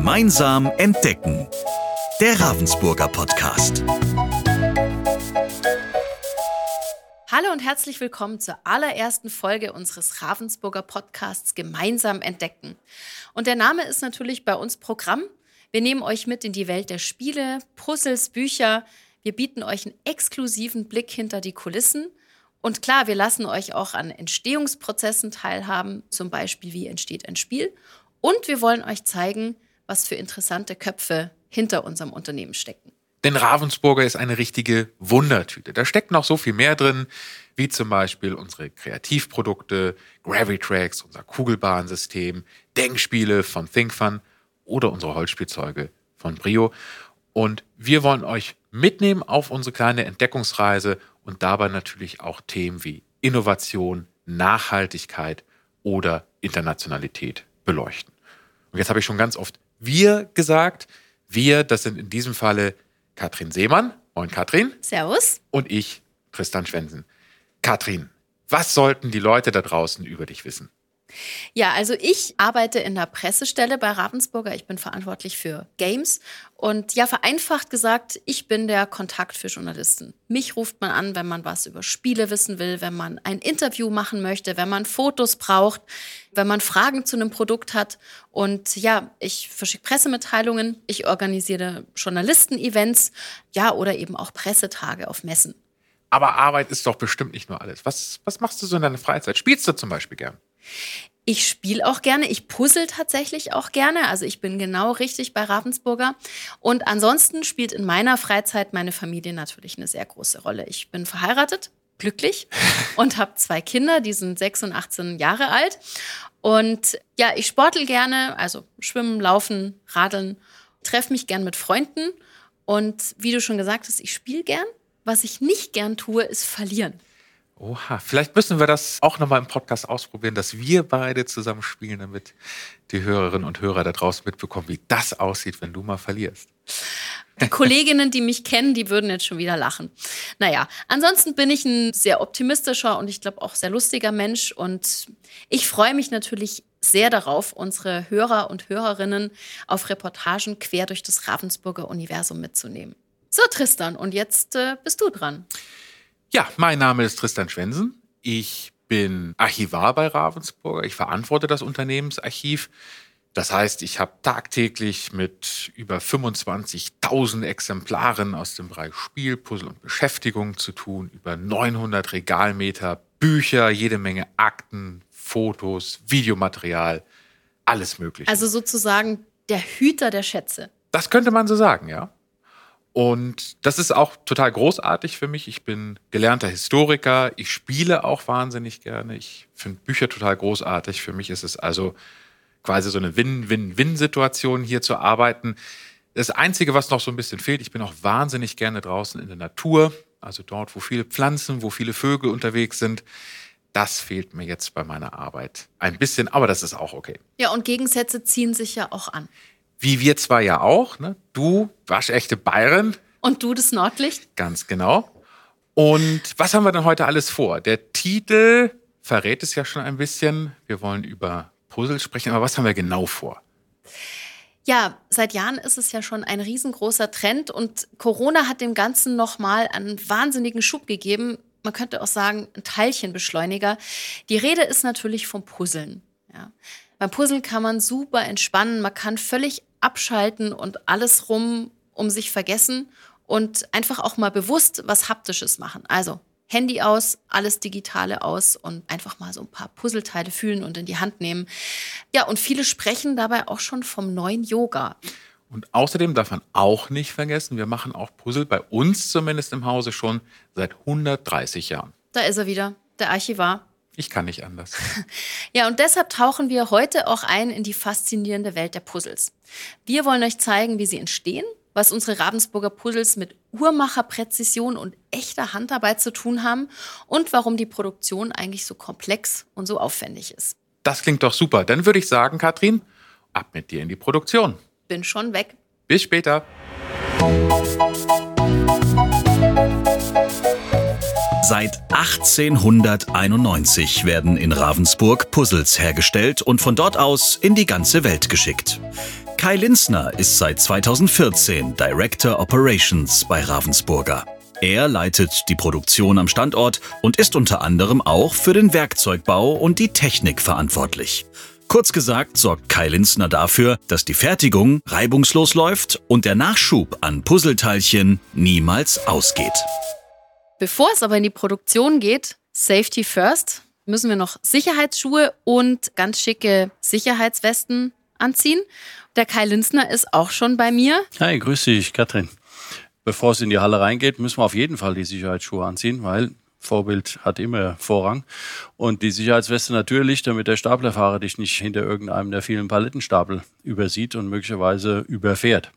Gemeinsam entdecken. Der Ravensburger Podcast. Hallo und herzlich willkommen zur allerersten Folge unseres Ravensburger Podcasts Gemeinsam entdecken. Und der Name ist natürlich bei uns Programm. Wir nehmen euch mit in die Welt der Spiele, Puzzles, Bücher. Wir bieten euch einen exklusiven Blick hinter die Kulissen und klar, wir lassen euch auch an Entstehungsprozessen teilhaben, zum Beispiel wie entsteht ein Spiel. Und wir wollen euch zeigen, was für interessante Köpfe hinter unserem Unternehmen stecken. Denn Ravensburger ist eine richtige Wundertüte. Da steckt noch so viel mehr drin, wie zum Beispiel unsere Kreativprodukte, Gravitracks, unser Kugelbahnsystem, Denkspiele von ThinkFun oder unsere Holzspielzeuge von Brio. Und wir wollen euch mitnehmen auf unsere kleine Entdeckungsreise und dabei natürlich auch Themen wie Innovation, Nachhaltigkeit oder Internationalität beleuchten. Und jetzt habe ich schon ganz oft wir gesagt. Wir, das sind in diesem Falle Katrin Seemann. Moin Katrin. Servus. Und ich, Tristan Schwensen. Katrin, was sollten die Leute da draußen über dich wissen? Ja, also ich arbeite in der Pressestelle bei Ravensburger. Ich bin verantwortlich für Games. Und ja, vereinfacht gesagt, ich bin der Kontakt für Journalisten. Mich ruft man an, wenn man was über Spiele wissen will, wenn man ein Interview machen möchte, wenn man Fotos braucht, wenn man Fragen zu einem Produkt hat. Und ja, ich verschicke Pressemitteilungen, ich organisiere Journalisten-Events, ja, oder eben auch Pressetage auf Messen. Aber Arbeit ist doch bestimmt nicht nur alles. Was, was machst du so in deiner Freizeit? Spielst du zum Beispiel gern? Ich spiele auch gerne, ich puzzle tatsächlich auch gerne. Also ich bin genau richtig bei Ravensburger. Und ansonsten spielt in meiner Freizeit meine Familie natürlich eine sehr große Rolle. Ich bin verheiratet, glücklich und habe zwei Kinder, die sind 6 und 18 Jahre alt. Und ja, ich sportel gerne, also schwimmen, laufen, radeln, treffe mich gern mit Freunden. Und wie du schon gesagt hast, ich spiele gern. Was ich nicht gern tue, ist verlieren. Oha, vielleicht müssen wir das auch nochmal im Podcast ausprobieren, dass wir beide zusammen spielen, damit die Hörerinnen und Hörer da draußen mitbekommen, wie das aussieht, wenn du mal verlierst. Die Kolleginnen, die mich kennen, die würden jetzt schon wieder lachen. Naja, ansonsten bin ich ein sehr optimistischer und ich glaube auch sehr lustiger Mensch und ich freue mich natürlich sehr darauf, unsere Hörer und Hörerinnen auf Reportagen quer durch das Ravensburger Universum mitzunehmen. So, Tristan, und jetzt äh, bist du dran. Ja, mein Name ist Tristan Schwensen. Ich bin Archivar bei Ravensburger. Ich verantworte das Unternehmensarchiv. Das heißt, ich habe tagtäglich mit über 25.000 Exemplaren aus dem Bereich Spiel, Puzzle und Beschäftigung zu tun, über 900 Regalmeter, Bücher, jede Menge Akten, Fotos, Videomaterial, alles Mögliche. Also sozusagen der Hüter der Schätze. Das könnte man so sagen, ja. Und das ist auch total großartig für mich. Ich bin gelernter Historiker. Ich spiele auch wahnsinnig gerne. Ich finde Bücher total großartig. Für mich ist es also quasi so eine Win-Win-Win-Situation hier zu arbeiten. Das Einzige, was noch so ein bisschen fehlt, ich bin auch wahnsinnig gerne draußen in der Natur. Also dort, wo viele Pflanzen, wo viele Vögel unterwegs sind. Das fehlt mir jetzt bei meiner Arbeit ein bisschen, aber das ist auch okay. Ja, und Gegensätze ziehen sich ja auch an. Wie wir zwar ja auch, ne? Du, waschechte Bayern. Und du das Nordlicht? Ganz genau. Und was haben wir denn heute alles vor? Der Titel verrät es ja schon ein bisschen. Wir wollen über Puzzle sprechen, aber was haben wir genau vor? Ja, seit Jahren ist es ja schon ein riesengroßer Trend und Corona hat dem Ganzen nochmal einen wahnsinnigen Schub gegeben. Man könnte auch sagen, ein Teilchenbeschleuniger. Die Rede ist natürlich vom Puzzeln. Ja. Beim Puzzeln kann man super entspannen, man kann völlig abschalten und alles rum um sich vergessen und einfach auch mal bewusst was Haptisches machen. Also Handy aus, alles Digitale aus und einfach mal so ein paar Puzzleteile fühlen und in die Hand nehmen. Ja, und viele sprechen dabei auch schon vom neuen Yoga. Und außerdem darf man auch nicht vergessen, wir machen auch Puzzle bei uns zumindest im Hause schon seit 130 Jahren. Da ist er wieder, der Archivar. Ich kann nicht anders. Ja, und deshalb tauchen wir heute auch ein in die faszinierende Welt der Puzzles. Wir wollen euch zeigen, wie sie entstehen, was unsere Ravensburger Puzzles mit Uhrmacherpräzision und echter Handarbeit zu tun haben und warum die Produktion eigentlich so komplex und so aufwendig ist. Das klingt doch super. Dann würde ich sagen, Katrin, ab mit dir in die Produktion. Bin schon weg. Bis später. Seit 1891 werden in Ravensburg Puzzles hergestellt und von dort aus in die ganze Welt geschickt. Kai Linzner ist seit 2014 Director Operations bei Ravensburger. Er leitet die Produktion am Standort und ist unter anderem auch für den Werkzeugbau und die Technik verantwortlich. Kurz gesagt sorgt Kai Linzner dafür, dass die Fertigung reibungslos läuft und der Nachschub an Puzzleteilchen niemals ausgeht. Bevor es aber in die Produktion geht, Safety First, müssen wir noch Sicherheitsschuhe und ganz schicke Sicherheitswesten anziehen. Der Kai Linzner ist auch schon bei mir. Hi, grüß dich, Katrin. Bevor es in die Halle reingeht, müssen wir auf jeden Fall die Sicherheitsschuhe anziehen, weil Vorbild hat immer Vorrang. Und die Sicherheitsweste natürlich, damit der Staplerfahrer dich nicht hinter irgendeinem der vielen Palettenstapel übersieht und möglicherweise überfährt.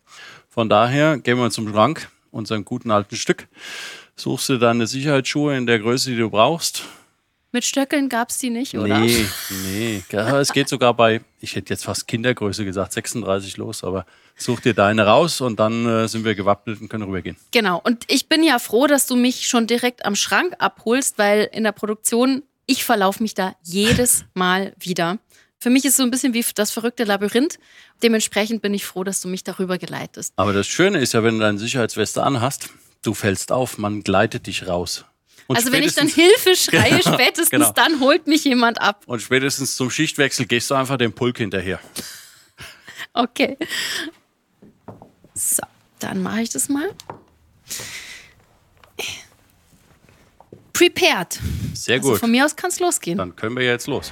Von daher gehen wir zum Schrank, unseren guten alten Stück. Suchst du deine Sicherheitsschuhe in der Größe, die du brauchst, mit Stöckeln gab es die nicht, oder? Nee, nee. es geht sogar bei, ich hätte jetzt fast Kindergröße gesagt, 36 los, aber such dir deine raus und dann äh, sind wir gewappnet und können rübergehen. Genau. Und ich bin ja froh, dass du mich schon direkt am Schrank abholst, weil in der Produktion, ich verlaufe mich da jedes Mal wieder. Für mich ist es so ein bisschen wie das verrückte Labyrinth. Dementsprechend bin ich froh, dass du mich darüber geleitest. Aber das Schöne ist ja, wenn du deine Sicherheitsweste anhast, du fällst auf, man gleitet dich raus. Und also wenn ich dann Hilfe schreie, genau, spätestens genau. dann holt mich jemand ab. Und spätestens zum Schichtwechsel gehst du einfach dem Pulk hinterher. Okay. So, dann mache ich das mal. Prepared. Sehr also gut. von mir aus kann es losgehen. Dann können wir jetzt los.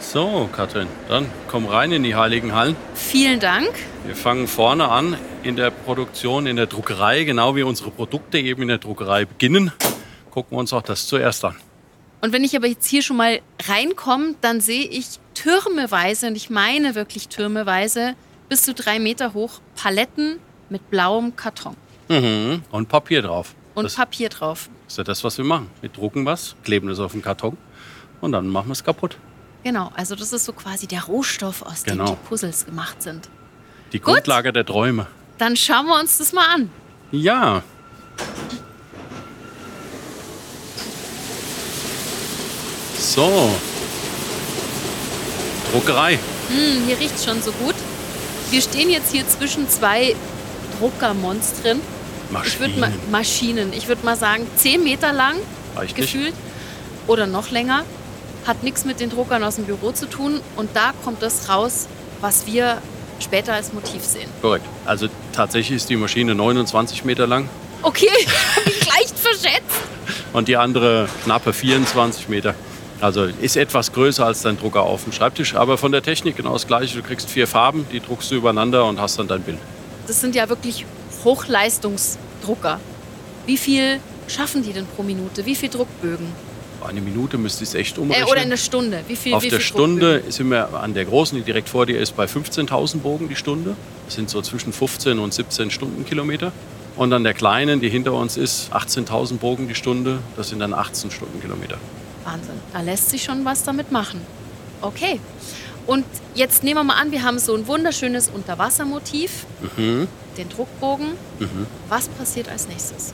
So, Katrin, dann komm rein in die Heiligen Hallen. Vielen Dank. Wir fangen vorne an in der Produktion, in der Druckerei, genau wie unsere Produkte eben in der Druckerei beginnen. Gucken wir uns auch das zuerst an. Und wenn ich aber jetzt hier schon mal reinkomme, dann sehe ich türmeweise, und ich meine wirklich türmeweise, bis zu drei Meter hoch, Paletten mit blauem Karton. Mhm. Und Papier drauf. Und das Papier drauf. ist ja das, was wir machen. Wir drucken was, kleben das auf den Karton und dann machen wir es kaputt. Genau, also das ist so quasi der Rohstoff, aus dem genau. die Puzzles gemacht sind. Die Gut, Grundlage der Träume. Dann schauen wir uns das mal an. Ja. So. Druckerei. Hm, hier riecht es schon so gut. Wir stehen jetzt hier zwischen zwei Druckermonstren. Maschinen. Ich würd ma Maschinen. Ich würde mal sagen, 10 Meter lang Reicht gefühlt. Nicht. Oder noch länger hat nichts mit den Druckern aus dem Büro zu tun. Und da kommt das raus, was wir später als Motiv sehen. Korrekt. Also tatsächlich ist die Maschine 29 Meter lang. Okay, ich leicht verschätzt. Und die andere knappe 24 Meter. Also ist etwas größer als dein Drucker auf dem Schreibtisch, aber von der Technik genau das gleiche. Du kriegst vier Farben, die druckst du übereinander und hast dann dein Bild. Das sind ja wirklich Hochleistungsdrucker. Wie viel schaffen die denn pro Minute? Wie viel Druckbögen? Eine Minute müsste ich es echt umrechnen. Äh, oder eine Stunde. Wie viel, Auf wie der viel Stunde sind wir an der großen, die direkt vor dir ist, bei 15.000 Bogen die Stunde. Das sind so zwischen 15 und 17 Stundenkilometer. Und an der kleinen, die hinter uns ist, 18.000 Bogen die Stunde. Das sind dann 18 Stundenkilometer. Wahnsinn. Da lässt sich schon was damit machen. Okay. Und jetzt nehmen wir mal an, wir haben so ein wunderschönes Unterwassermotiv, mhm. den Druckbogen. Mhm. Was passiert als nächstes?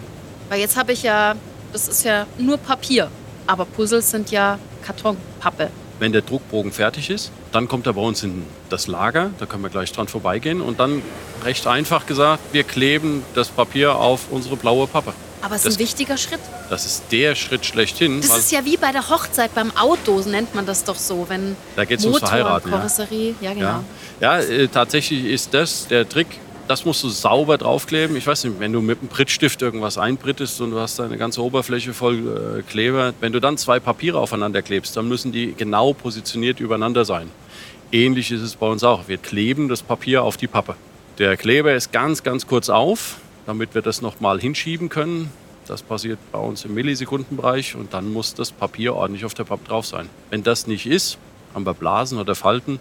Weil jetzt habe ich ja, das ist ja nur Papier. Aber Puzzles sind ja Kartonpappe. Wenn der Druckbogen fertig ist, dann kommt er bei uns in das Lager. Da können wir gleich dran vorbeigehen. Und dann recht einfach gesagt, wir kleben das Papier auf unsere blaue Pappe. Aber es ist ein wichtiger Schritt. Das ist der Schritt schlechthin. Das ist ja wie bei der Hochzeit beim Auto, nennt man das doch so, wenn da geht's Motor, ums Verheiraten, Karosserie, ja, ja genau. Ja, ja äh, tatsächlich ist das der Trick das musst du sauber draufkleben. Ich weiß nicht, wenn du mit einem Prittstift irgendwas einbrittest und du hast deine ganze Oberfläche voll äh, Kleber, wenn du dann zwei Papiere aufeinander klebst, dann müssen die genau positioniert übereinander sein. Ähnlich ist es bei uns auch. Wir kleben das Papier auf die Pappe. Der Kleber ist ganz, ganz kurz auf, damit wir das nochmal hinschieben können. Das passiert bei uns im Millisekundenbereich und dann muss das Papier ordentlich auf der Pappe drauf sein. Wenn das nicht ist, haben wir Blasen oder Falten,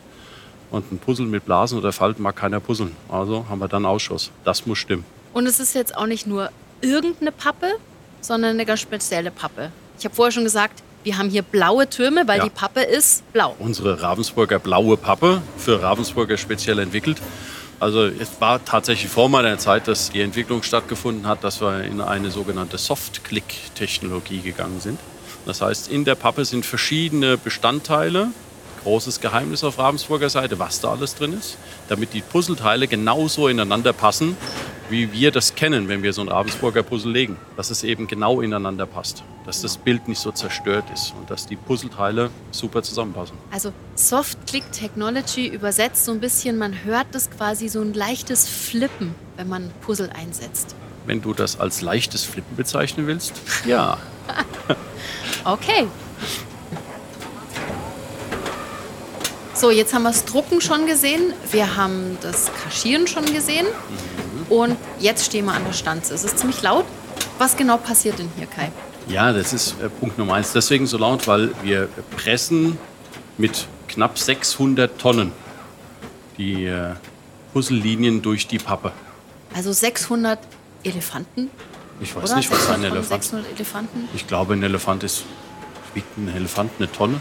und ein Puzzle mit Blasen oder Falten mag keiner puzzeln. Also haben wir dann Ausschuss. Das muss stimmen. Und es ist jetzt auch nicht nur irgendeine Pappe, sondern eine ganz spezielle Pappe. Ich habe vorher schon gesagt, wir haben hier blaue Türme, weil ja. die Pappe ist blau. Unsere Ravensburger blaue Pappe, für Ravensburger speziell entwickelt. Also es war tatsächlich vor meiner Zeit, dass die Entwicklung stattgefunden hat, dass wir in eine sogenannte Soft-Click-Technologie gegangen sind. Das heißt, in der Pappe sind verschiedene Bestandteile. Großes Geheimnis auf Ravensburger Seite, was da alles drin ist, damit die Puzzleteile genauso ineinander passen, wie wir das kennen, wenn wir so ein Ravensburger Puzzle legen. Dass es eben genau ineinander passt. Dass das Bild nicht so zerstört ist und dass die Puzzleteile super zusammenpassen. Also Soft-Click-Technology übersetzt so ein bisschen, man hört das quasi so ein leichtes Flippen, wenn man Puzzle einsetzt. Wenn du das als leichtes Flippen bezeichnen willst, ja. okay. So, jetzt haben wir das Drucken schon gesehen, wir haben das Kaschieren schon gesehen und jetzt stehen wir an der Stanze. Es ist ziemlich laut. Was genau passiert denn hier, Kai? Ja, das ist äh, Punkt Nummer eins. Deswegen so laut, weil wir pressen mit knapp 600 Tonnen die äh, Puzzlelinien durch die Pappe. Also 600 Elefanten? Ich weiß Oder? nicht, was ein 600 Elefant 600 Elefanten? Ich glaube, ein Elefant ist. Wiegt ein Elefant eine Tonne?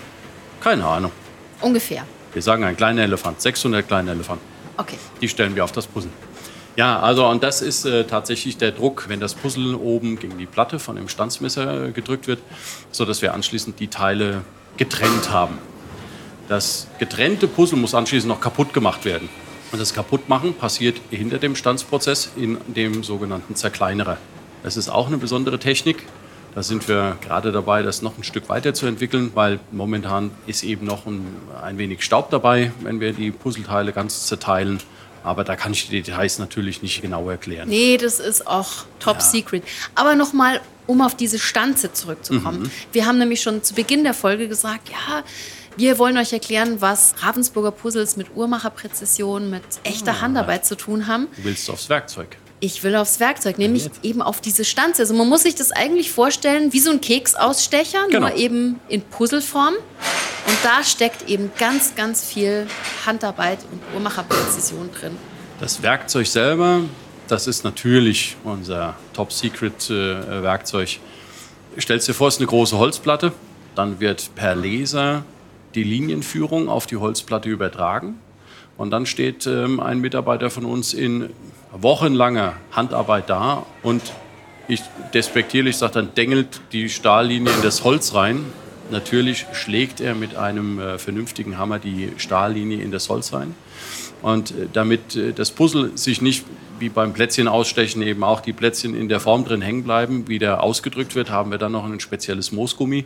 Keine Ahnung. Ungefähr. Wir sagen ein kleiner Elefant, 600 kleine Elefanten. Okay. Die stellen wir auf das Puzzle. Ja, also und das ist äh, tatsächlich der Druck, wenn das Puzzle oben gegen die Platte von dem Stanzmesser äh, gedrückt wird, sodass wir anschließend die Teile getrennt haben. Das getrennte Puzzle muss anschließend noch kaputt gemacht werden. Und das Kaputtmachen passiert hinter dem Stanzprozess in dem sogenannten Zerkleinerer. Das ist auch eine besondere Technik. Da sind wir gerade dabei, das noch ein Stück weiterzuentwickeln, weil momentan ist eben noch ein, ein wenig Staub dabei, wenn wir die Puzzleteile ganz zerteilen. Aber da kann ich die Details natürlich nicht genau erklären. Nee, das ist auch top Ja. secret. Aber nochmal, um auf diese Stanze zurückzukommen. Mhm. Wir haben nämlich schon zu Beginn der Folge gesagt, ja, wir wollen euch erklären, was Ravensburger Puzzles mit Uhrmacherpräzision, mit echter Ah. Handarbeit zu tun haben. Du willst aufs Werkzeug. Ich will aufs Werkzeug, nämlich eben auf diese Stanze. Also man muss sich das eigentlich vorstellen wie so ein Keksausstecher, Genau. nur eben in Puzzleform. Und da steckt eben ganz, ganz viel Handarbeit und Uhrmacherpräzision drin. Das Werkzeug selber, das ist natürlich unser Top-Secret-Werkzeug. Stellst dir vor, es ist eine große Holzplatte. Dann wird per Laser die Linienführung auf die Holzplatte übertragen. Und dann steht ähm, ein Mitarbeiter von uns in wochenlanger Handarbeit da und ich despektierlich sage, dann dengelt die Stahllinie in das Holz rein. Natürlich schlägt er mit einem äh, vernünftigen Hammer die Stahllinie in das Holz rein. Und äh, damit äh, das Puzzle sich nicht wie beim Plätzchen ausstechen eben auch die Plätzchen in der Form drin hängen bleiben, wieder ausgedrückt wird, haben wir dann noch ein spezielles Moosgummi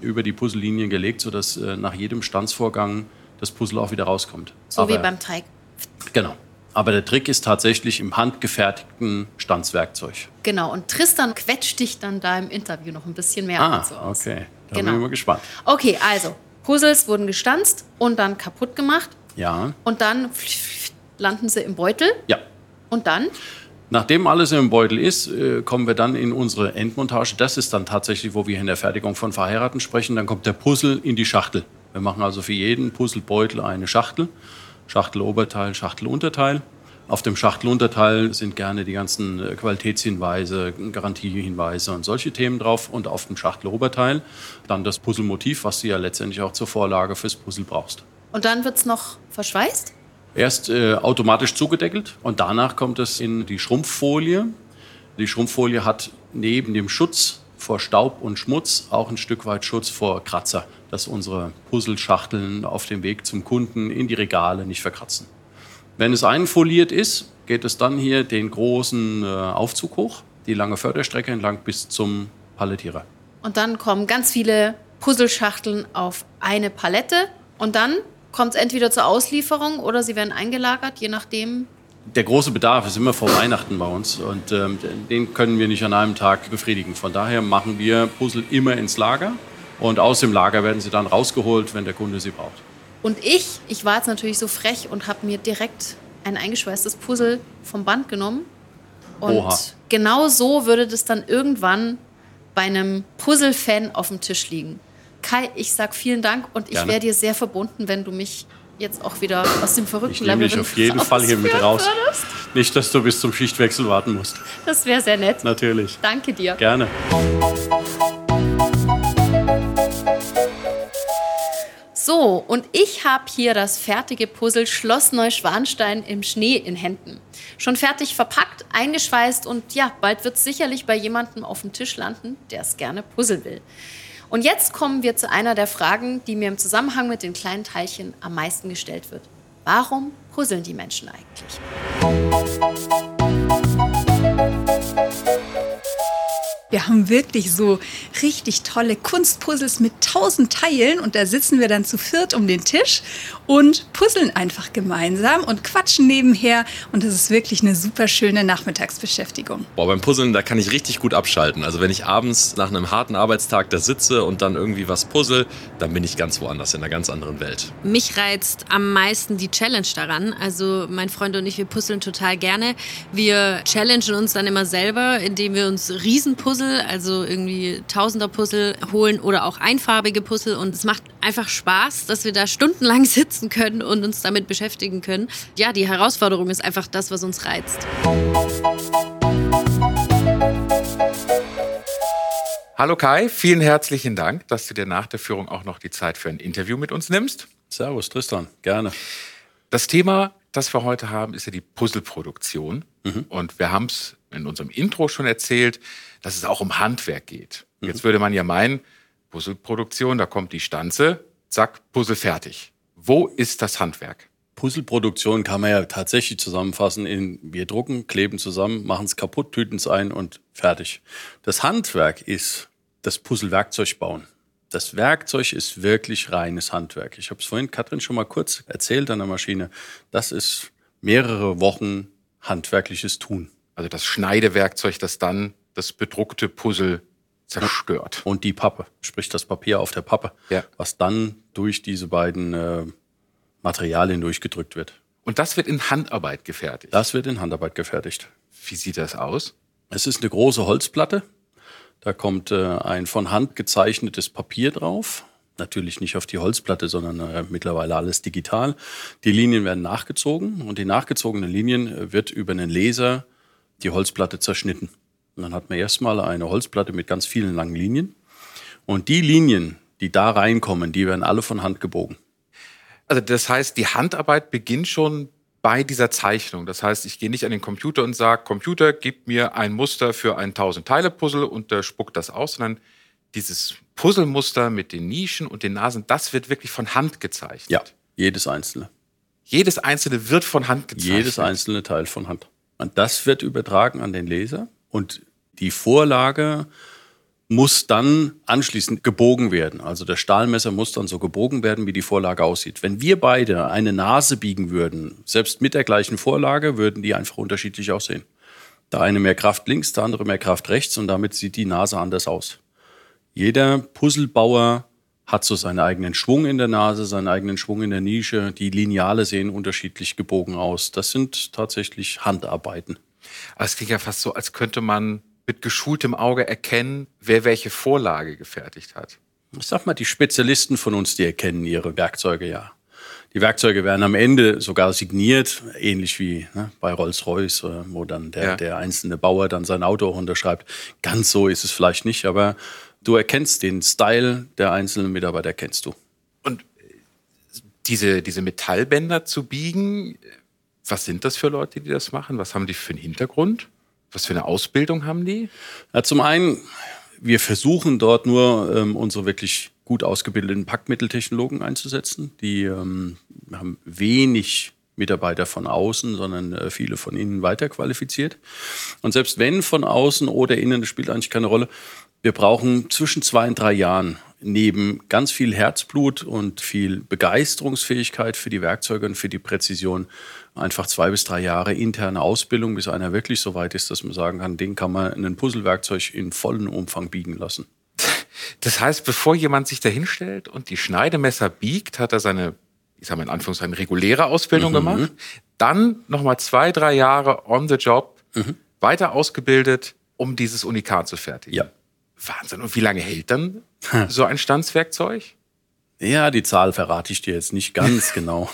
über die Puzzlelinien gelegt, sodass äh, nach jedem Stanzvorgang das Puzzle auch wieder rauskommt. So wie Aber- beim Teig. Genau. Aber der Trick ist tatsächlich im handgefertigten Stanzwerkzeug. Genau, und Tristan quetscht dich dann da im Interview noch ein bisschen mehr Ah, dazu aus. okay. Da Genau. bin ich mal gespannt. Okay, also, Puzzles wurden gestanzt und dann kaputt gemacht Ja, und dann landen sie im Beutel ja. und dann Nachdem alles im Beutel ist, äh, kommen wir dann in unsere Endmontage. Das ist dann tatsächlich, wo wir in der Fertigung von Verheiraten sprechen. Dann kommt der Puzzle in die Schachtel. Wir machen also für jeden Puzzlebeutel eine Schachtel. Schachteloberteil, Schachtelunterteil. Auf dem Schachtelunterteil sind gerne die ganzen äh, Qualitätshinweise, Garantiehinweise und solche Themen drauf. Und auf dem Schachteloberteil dann das Puzzlemotiv, was du ja letztendlich auch zur Vorlage fürs Puzzle brauchst. und dann wird's noch verschweißt. Erst äh, automatisch zugedeckelt und danach kommt es in die Schrumpffolie. Die Schrumpffolie hat neben dem Schutz vor Staub und Schmutz auch ein Stück weit Schutz vor Kratzer, dass unsere Puzzleschachteln auf dem Weg zum Kunden in die Regale nicht verkratzen. Wenn es einfoliert ist, geht es dann hier den großen äh, Aufzug hoch, die lange Förderstrecke entlang bis zum Palettierer. Und dann kommen ganz viele Puzzleschachteln auf eine Palette und dann kommt es entweder zur Auslieferung oder sie werden eingelagert, je nachdem. Der große Bedarf ist immer vor Weihnachten bei uns und ähm, den können wir nicht an einem Tag befriedigen. Von daher machen wir Puzzle immer ins Lager und aus dem Lager werden sie dann rausgeholt, wenn der Kunde sie braucht. Und ich, ich war jetzt natürlich so frech und habe mir direkt ein eingeschweißtes Puzzle vom Band genommen. Und Oha. genau so würde das dann irgendwann bei einem Puzzle-Fan auf dem Tisch liegen. Kai, ich sag vielen Dank und ich wäre dir sehr verbunden, wenn du mich jetzt auch wieder aus dem verrückten Ich nehme dich auf jeden Fall hier mit raus. würdest. Nicht, dass du bis zum Schichtwechsel warten musst. Das wäre sehr nett. Natürlich. Danke dir. Gerne. So, und ich habe hier das fertige Puzzle Schloss Neuschwanstein im Schnee in Händen. Schon fertig verpackt, eingeschweißt und ja, bald wird es sicherlich bei jemandem auf dem Tisch landen, der es gerne puzzeln will. Und jetzt kommen wir zu einer der Fragen, die mir im Zusammenhang mit den kleinen Teilchen am meisten gestellt wird. Warum puzzeln die Menschen eigentlich? Wir haben wirklich so richtig tolle Kunstpuzzles mit tausend Teilen und da sitzen wir dann zu viert um den Tisch und puzzeln einfach gemeinsam und quatschen nebenher und das ist wirklich eine super schöne Nachmittagsbeschäftigung. Boah, beim Puzzeln, da kann ich richtig gut abschalten. Also wenn ich abends nach einem harten Arbeitstag da sitze und dann irgendwie was puzzle, dann bin ich ganz woanders, in einer ganz anderen Welt. Mich reizt am meisten die Challenge daran. Also mein Freund und ich, wir puzzeln total gerne. Wir challengen uns dann immer selber, indem wir uns Riesenpuzzle Puzzle, also irgendwie Tausender Puzzle holen oder auch einfarbige Puzzle. Und es macht einfach Spaß, dass wir da stundenlang sitzen können und uns damit beschäftigen können. Ja, die Herausforderung ist einfach das, was uns reizt. Hallo Kai, vielen herzlichen Dank, dass du dir nach der Führung auch noch die Zeit für ein Interview mit uns nimmst. Servus, Tristan, gerne. Das Thema, das wir heute haben, ist ja die Puzzleproduktion. Mhm. Und wir haben es in unserem Intro schon erzählt dass es auch um Handwerk geht. Mhm. Jetzt würde man ja meinen, Puzzleproduktion, da kommt die Stanze, zack, Puzzle fertig. Wo ist das Handwerk? Puzzleproduktion kann man ja tatsächlich zusammenfassen in wir drucken, kleben zusammen, machen es kaputt, tüten es ein und fertig. Das Handwerk ist das Puzzlewerkzeug bauen. Das Werkzeug ist wirklich reines Handwerk. Ich habe es vorhin Katrin schon mal kurz erzählt an der Maschine. Das ist mehrere Wochen handwerkliches Tun. Also das Schneidewerkzeug, das dann das bedruckte Puzzle zerstört. Und die Pappe, sprich das Papier auf der Pappe, ja. was dann durch diese beiden äh, Materialien durchgedrückt wird. Und das wird in Handarbeit gefertigt? Das wird in Handarbeit gefertigt. Wie sieht das aus? Es ist eine große Holzplatte. Da kommt äh, ein von Hand gezeichnetes Papier drauf. Natürlich nicht auf die Holzplatte, sondern äh, mittlerweile alles digital. Die Linien werden nachgezogen und die nachgezogenen Linien äh, wird über einen Laser die Holzplatte zerschnitten. Und dann hat man erstmal eine Holzplatte mit ganz vielen langen Linien. Und die Linien, die da reinkommen, die werden alle von Hand gebogen. Also das heißt, die Handarbeit beginnt schon bei dieser Zeichnung. Das heißt, ich gehe nicht an den Computer und sage, Computer, gib mir ein Muster für ein 1000-Teile-Puzzle und der spuckt das aus, sondern dieses Puzzlemuster mit den Nischen und den Nasen, das wird wirklich von Hand gezeichnet. Ja, jedes einzelne. Jedes einzelne wird von Hand gezeichnet. Jedes einzelne Teil von Hand. Und das wird übertragen an den Laser. Und die Vorlage muss dann anschließend gebogen werden. Also der Stahlmesser muss dann so gebogen werden, wie die Vorlage aussieht. Wenn wir beide eine Nase biegen würden, selbst mit der gleichen Vorlage, würden die einfach unterschiedlich aussehen. Der eine mehr Kraft links, der andere mehr Kraft rechts und damit sieht die Nase anders aus. Jeder Puzzlebauer hat so seinen eigenen Schwung in der Nase, seinen eigenen Schwung in der Nische. Die Lineale sehen unterschiedlich gebogen aus. Das sind tatsächlich Handarbeiten. Aber es klingt ja fast so, als könnte man mit geschultem Auge erkennen, wer welche Vorlage gefertigt hat. Ich sag mal, die Spezialisten von uns, die erkennen ihre Werkzeuge ja. Die Werkzeuge werden am Ende sogar signiert, ähnlich wie ne, bei Rolls-Royce, äh, wo dann der, ja. der einzelne Bauer dann sein Auto unterschreibt. Ganz so ist es vielleicht nicht, aber du erkennst den Style der einzelnen Mitarbeiter, kennst du. Und diese, diese Metallbänder zu biegen, was sind das für Leute, die das machen? Was haben die für einen Hintergrund? Was für eine Ausbildung haben die? Ja, zum einen, wir versuchen dort nur ähm, unsere wirklich gut ausgebildeten Packmitteltechnologen einzusetzen. Die ähm, haben wenig Mitarbeiter von außen, sondern äh, viele von innen weiterqualifiziert. Und selbst wenn von außen oder innen, das spielt eigentlich keine Rolle, wir brauchen zwischen zwei und drei Jahren neben ganz viel Herzblut und viel Begeisterungsfähigkeit für die Werkzeuge und für die Präzision einfach zwei bis drei Jahre interne Ausbildung, bis einer wirklich so weit ist, dass man sagen kann, den kann man ein Puzzlewerkzeug in vollen Umfang biegen lassen. Das heißt, bevor jemand sich da hinstellt und die Schneidemesser biegt, hat er seine, ich sage mal in Anführungszeichen, reguläre Ausbildung mhm. gemacht. Dann nochmal zwei, drei Jahre on the job, mhm. weiter ausgebildet, um dieses Unikat zu fertigen. Ja. Wahnsinn. Und wie lange hält dann so ein Stanzwerkzeug? Ja, die Zahl verrate ich dir jetzt nicht ganz genau.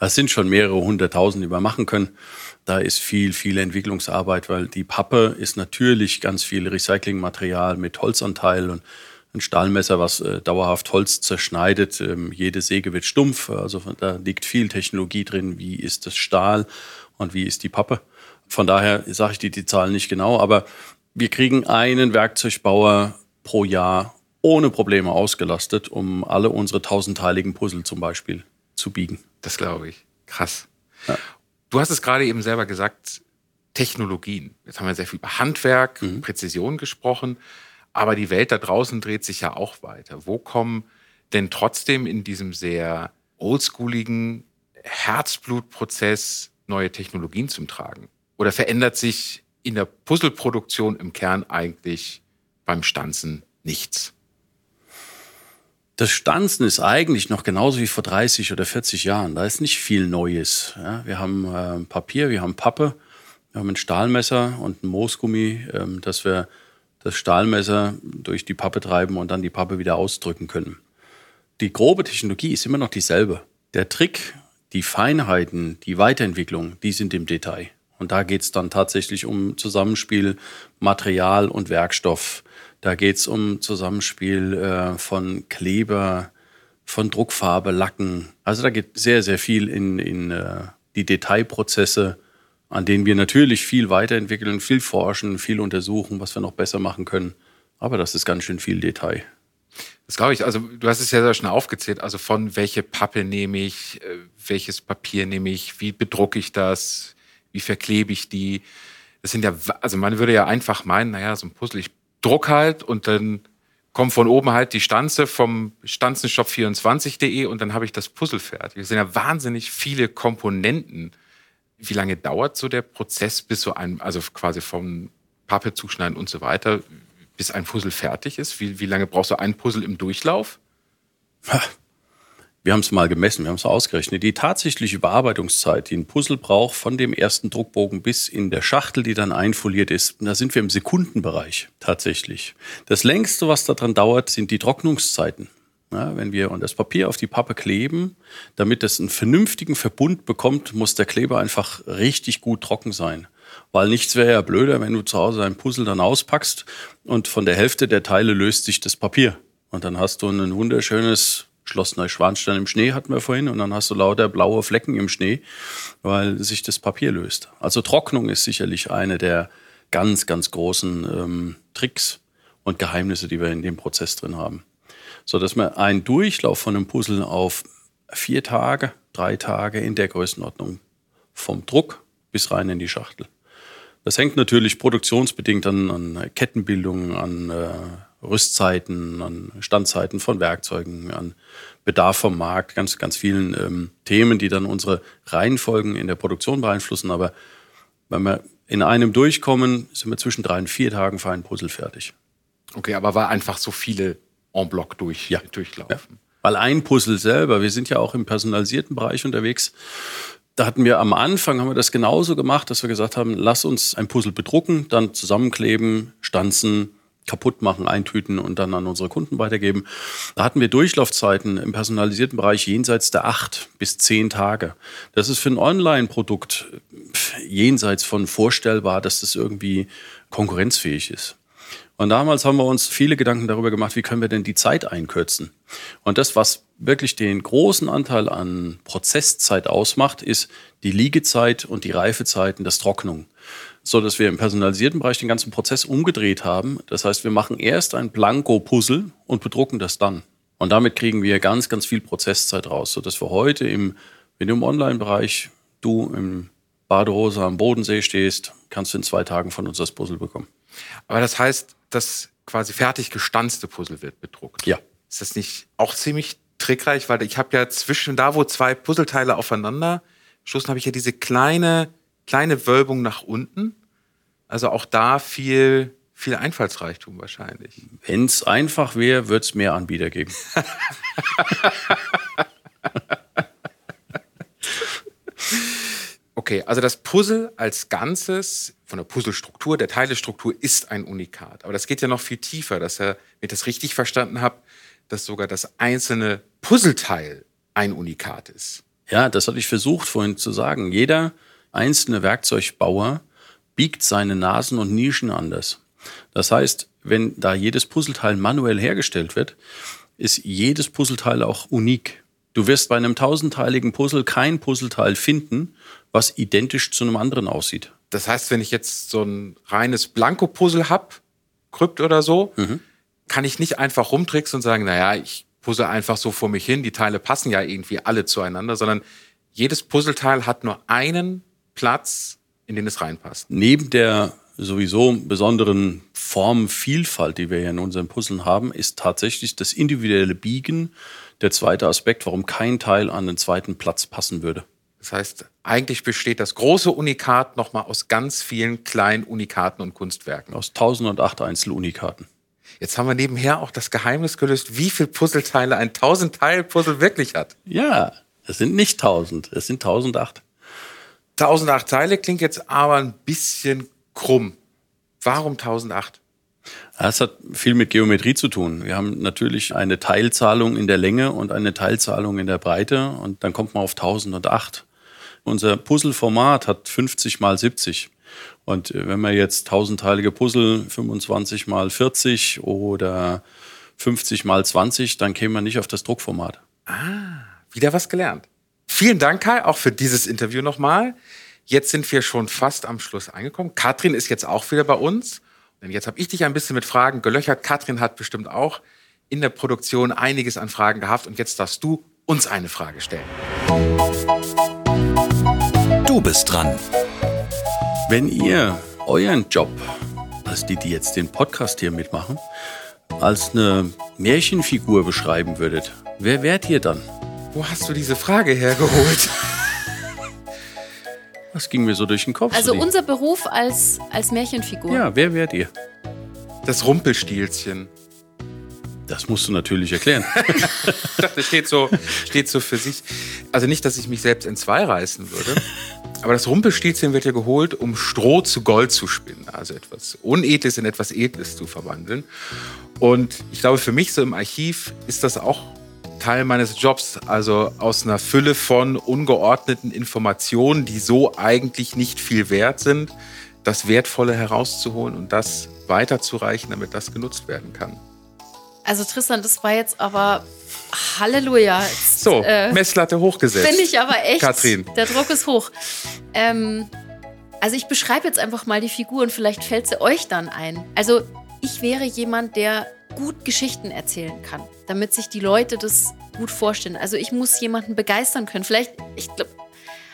Es sind schon mehrere hunderttausend, die wir machen können. Da ist viel, viel Entwicklungsarbeit, weil die Pappe ist natürlich ganz viel Recyclingmaterial mit Holzanteil und ein Stahlmesser, was äh, dauerhaft Holz zerschneidet. Ähm, jede Säge wird stumpf, also da liegt viel Technologie drin. Wie ist das Stahl und wie ist die Pappe? Von daher sage ich dir die Zahlen nicht genau, aber wir kriegen einen Werkzeugbauer pro Jahr ohne Probleme ausgelastet, um alle unsere tausendteiligen Puzzle zum Beispiel zu biegen. Das glaube ich. Krass. Ja. Du hast es gerade eben selber gesagt, Technologien. Jetzt haben wir sehr viel über Handwerk, mhm. Präzision gesprochen, aber die Welt da draußen dreht sich ja auch weiter. Wo kommen denn trotzdem in diesem sehr oldschooligen Herzblutprozess neue Technologien zum Tragen? Oder verändert sich in der Puzzleproduktion im Kern eigentlich beim Stanzen nichts? Das Stanzen ist eigentlich noch genauso wie vor 30 oder 40 Jahren. Da ist nicht viel Neues. Ja, wir haben äh, Papier, wir haben Pappe, wir haben ein Stahlmesser und ein Moosgummi, ähm, dass wir das Stahlmesser durch die Pappe treiben und dann die Pappe wieder ausdrücken können. Die grobe Technologie ist immer noch dieselbe. Der Trick, die Feinheiten, die Weiterentwicklung, die sind im Detail. Und da geht es dann tatsächlich um Zusammenspiel Material und Werkstoff. Da geht es um Zusammenspiel äh, von Kleber, von Druckfarbe, Lacken. Also da geht sehr, sehr viel in, in äh, die Detailprozesse, an denen wir natürlich viel weiterentwickeln, viel forschen, viel untersuchen, was wir noch besser machen können. Aber das ist ganz schön viel Detail. Das glaube ich. Also du hast es ja sehr schnell aufgezählt. Also von welche Pappe nehme ich, äh, welches Papier nehme ich, wie bedrucke ich das, wie verklebe ich die. Das sind ja, also man würde ja einfach meinen, naja, so ein Puzzle, ich druck halt und dann kommt von oben halt die Stanze vom Stanzenshop24.de und dann habe ich das Puzzle fertig. Es sind ja wahnsinnig viele Komponenten. Wie lange dauert so der Prozess, bis so ein, also quasi vom Pappe zuschneiden und so weiter, bis ein Puzzle fertig ist? Wie, wie lange brauchst du ein Puzzle im Durchlauf? Wir haben es mal gemessen, wir haben es ausgerechnet. Die tatsächliche Bearbeitungszeit, die ein Puzzle braucht, von dem ersten Druckbogen bis in der Schachtel, die dann einfoliert ist, da sind wir im Sekundenbereich tatsächlich. Das längste, was daran dauert, sind die Trocknungszeiten. Ja, wenn wir das Papier auf die Pappe kleben, damit es einen vernünftigen Verbund bekommt, muss der Kleber einfach richtig gut trocken sein. Weil nichts wäre ja blöder, wenn du zu Hause ein Puzzle dann auspackst und von der Hälfte der Teile löst sich das Papier. Und dann hast du ein wunderschönes Schloss Neuschwanstein im Schnee hatten wir vorhin und dann hast du lauter blaue Flecken im Schnee, weil sich das Papier löst. Also Trocknung ist sicherlich eine der ganz, ganz großen ähm, Tricks und Geheimnisse, die wir in dem Prozess drin haben. So dass man einen Durchlauf von einem Puzzle auf vier Tage, drei Tage in der Größenordnung vom Druck bis rein in die Schachtel. Das hängt natürlich produktionsbedingt an, an Kettenbildung, an äh, Rüstzeiten, an Standzeiten von Werkzeugen, an Bedarf vom Markt, ganz, ganz vielen ähm, Themen, die dann unsere Reihenfolgen in der Produktion beeinflussen. Aber wenn wir in einem durchkommen, sind wir zwischen drei und vier Tagen für ein Puzzle fertig. Okay, aber war einfach so viele en bloc durch, ja. durchlaufen. Ja. Weil ein Puzzle selber, wir sind ja auch im personalisierten Bereich unterwegs, da hatten wir am Anfang, haben wir das genauso gemacht, dass wir gesagt haben, lass uns ein Puzzle bedrucken, dann zusammenkleben, stanzen, kaputt machen, eintüten und dann an unsere Kunden weitergeben. Da hatten wir Durchlaufzeiten im personalisierten Bereich jenseits der acht bis zehn Tage. Das ist für ein Online-Produkt jenseits von vorstellbar, dass das irgendwie konkurrenzfähig ist. Und damals haben wir uns viele Gedanken darüber gemacht, wie können wir denn die Zeit einkürzen. Und das, was wirklich den großen Anteil an Prozesszeit ausmacht, ist die Liegezeit und die Reifezeiten, das Trocknung so dass wir im personalisierten Bereich den ganzen Prozess umgedreht haben. Das heißt, wir machen erst ein Blanko-Puzzle und bedrucken das dann. Und damit kriegen wir ganz, ganz viel Prozesszeit raus, so dass wir heute im, wenn du im Online-Bereich, du im Badehose am Bodensee stehst, kannst du in zwei Tagen von uns das Puzzle bekommen. Aber das heißt, das quasi fertig gestanzte Puzzle wird bedruckt. Ja. Ist das nicht auch ziemlich trickreich? Weil ich habe ja zwischen da, wo zwei Puzzleteile aufeinander stoßen, habe ich ja diese kleine kleine Wölbung nach unten. Also auch da viel, viel Einfallsreichtum wahrscheinlich. Wenn es einfach wäre, würde es mehr Anbieter geben. okay, also das Puzzle als Ganzes von der Puzzlestruktur, der Teilestruktur ist ein Unikat. Aber das geht ja noch viel tiefer, dass er, wenn ich das richtig verstanden habe, dass sogar das einzelne Puzzleteil ein Unikat ist. Ja, das hatte ich versucht vorhin zu sagen. Jeder einzelne Werkzeugbauer biegt seine Nasen und Nischen anders. Das heißt, wenn da jedes Puzzleteil manuell hergestellt wird, ist jedes Puzzleteil auch unik. Du wirst bei einem tausendteiligen Puzzle kein Puzzleteil finden, was identisch zu einem anderen aussieht. Das heißt, wenn ich jetzt so ein reines Blanko-Puzzle habe, Krypt oder so, mhm. Kann ich nicht einfach rumtricksen und sagen, naja, ich puzzle einfach so vor mich hin, die Teile passen ja irgendwie alle zueinander, sondern jedes Puzzleteil hat nur einen Platz, in den es reinpasst. Neben der sowieso besonderen Formvielfalt, die wir hier in unseren Puzzeln haben, ist tatsächlich das individuelle Biegen der zweite Aspekt, warum kein Teil an den zweiten Platz passen würde. Das heißt, eigentlich besteht das große Unikat nochmal aus ganz vielen kleinen Unikaten und Kunstwerken. Aus 1008 Einzelunikaten. Jetzt haben wir nebenher auch das Geheimnis gelöst, wie viele Puzzleteile ein 1000-Teil-Puzzle wirklich hat. Ja, es sind nicht 1000, es sind 1008. 1008 Teile klingt jetzt aber ein bisschen krumm. Warum 1008? Das hat viel mit Geometrie zu tun. Wir haben natürlich eine Teilzahlung in der Länge und eine Teilzahlung in der Breite und dann kommt man auf 1008. Unser Puzzleformat hat 50 mal 70. Und äh, wenn man jetzt tausendteilige Puzzle 25 mal 40 oder 50 mal 20, dann käme man nicht auf das Druckformat. Ah, wieder was gelernt. Vielen Dank, Kai, auch für dieses Interview nochmal. Jetzt sind wir schon fast am Schluss angekommen. Katrin ist jetzt auch wieder bei uns. Denn jetzt habe ich dich ein bisschen mit Fragen gelöchert. Katrin hat bestimmt auch in der Produktion einiges an Fragen gehabt. Und jetzt darfst du uns eine Frage stellen. Du bist dran. Wenn ihr euren Job, als die, die jetzt den Podcast hier mitmachen, als eine Märchenfigur beschreiben würdet, wer wärt ihr dann? Wo hast du diese Frage hergeholt? Das ging mir so durch den Kopf. Also unser Beruf als, als Märchenfigur. Ja, wer wärt ihr? Das Rumpelstilzchen. Das musst du natürlich erklären. das steht so, steht so für sich. Also nicht, dass ich mich selbst in zwei reißen würde. Aber das Rumpelstilzchen wird ja geholt, um Stroh zu Gold zu spinnen. Also etwas Unedles in etwas Edles zu verwandeln. Und ich glaube, für mich so im Archiv ist das auch Teil meines Jobs. Also aus einer Fülle von ungeordneten Informationen, die so eigentlich nicht viel wert sind, das Wertvolle herauszuholen und das weiterzureichen, damit das genutzt werden kann. Also Tristan, das war jetzt aber Halleluja. Jetzt, so, äh, Messlatte hochgesetzt. Finde ich aber echt. Katrin. Der Druck ist hoch. Ähm, also ich beschreibe jetzt einfach mal die Figur und vielleicht fällt sie euch dann ein. Also ich wäre jemand, der gut Geschichten erzählen kann, damit sich die Leute das gut vorstellen. Also ich muss jemanden begeistern können. Vielleicht, ich glaube,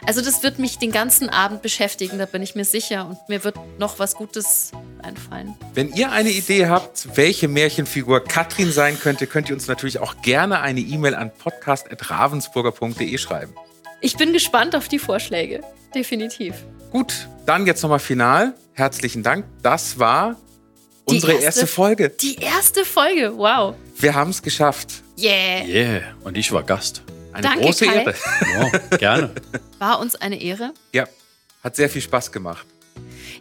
also das wird mich den ganzen Abend beschäftigen, da bin ich mir sicher. Und mir wird noch was Gutes einfallen. Wenn ihr eine Idee habt, welche Märchenfigur Katrin sein könnte, könnt ihr uns natürlich auch gerne eine E-Mail an podcast.ravensburger.de schreiben. Ich bin gespannt auf die Vorschläge. Definitiv. Gut, dann jetzt nochmal final. Herzlichen Dank. Das war Die unsere erste- erste Folge. Die erste Folge, wow. Wir haben es geschafft. Yeah. Yeah, und ich war Gast. Eine Danke, große Kai. Ehre. Ja, gerne. War uns eine Ehre. Ja, hat sehr viel Spaß gemacht.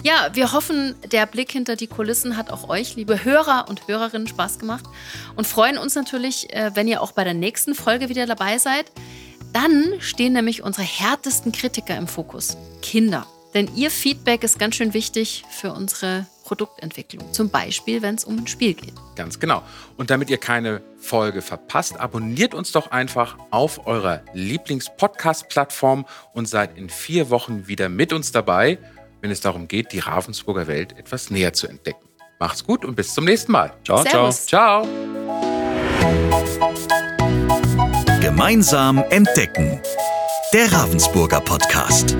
Ja, wir hoffen, der Blick hinter die Kulissen hat auch euch, liebe Hörer und Hörerinnen, Spaß gemacht und freuen uns natürlich, äh, wenn ihr auch bei der nächsten Folge wieder dabei seid. Dann stehen nämlich unsere härtesten Kritiker im Fokus, Kinder. Denn ihr Feedback ist ganz schön wichtig für unsere Produktentwicklung. Zum Beispiel, wenn es um ein Spiel geht. Ganz genau. Und damit ihr keine Folge verpasst, abonniert uns doch einfach auf eurer Lieblings-Podcast-Plattform und seid in vier Wochen wieder mit uns dabei, wenn es darum geht, die Ravensburger Welt etwas näher zu entdecken. Macht's gut und bis zum nächsten Mal. Ciao, Servus. Ciao. Gemeinsam entdecken. Der Ravensburger Podcast.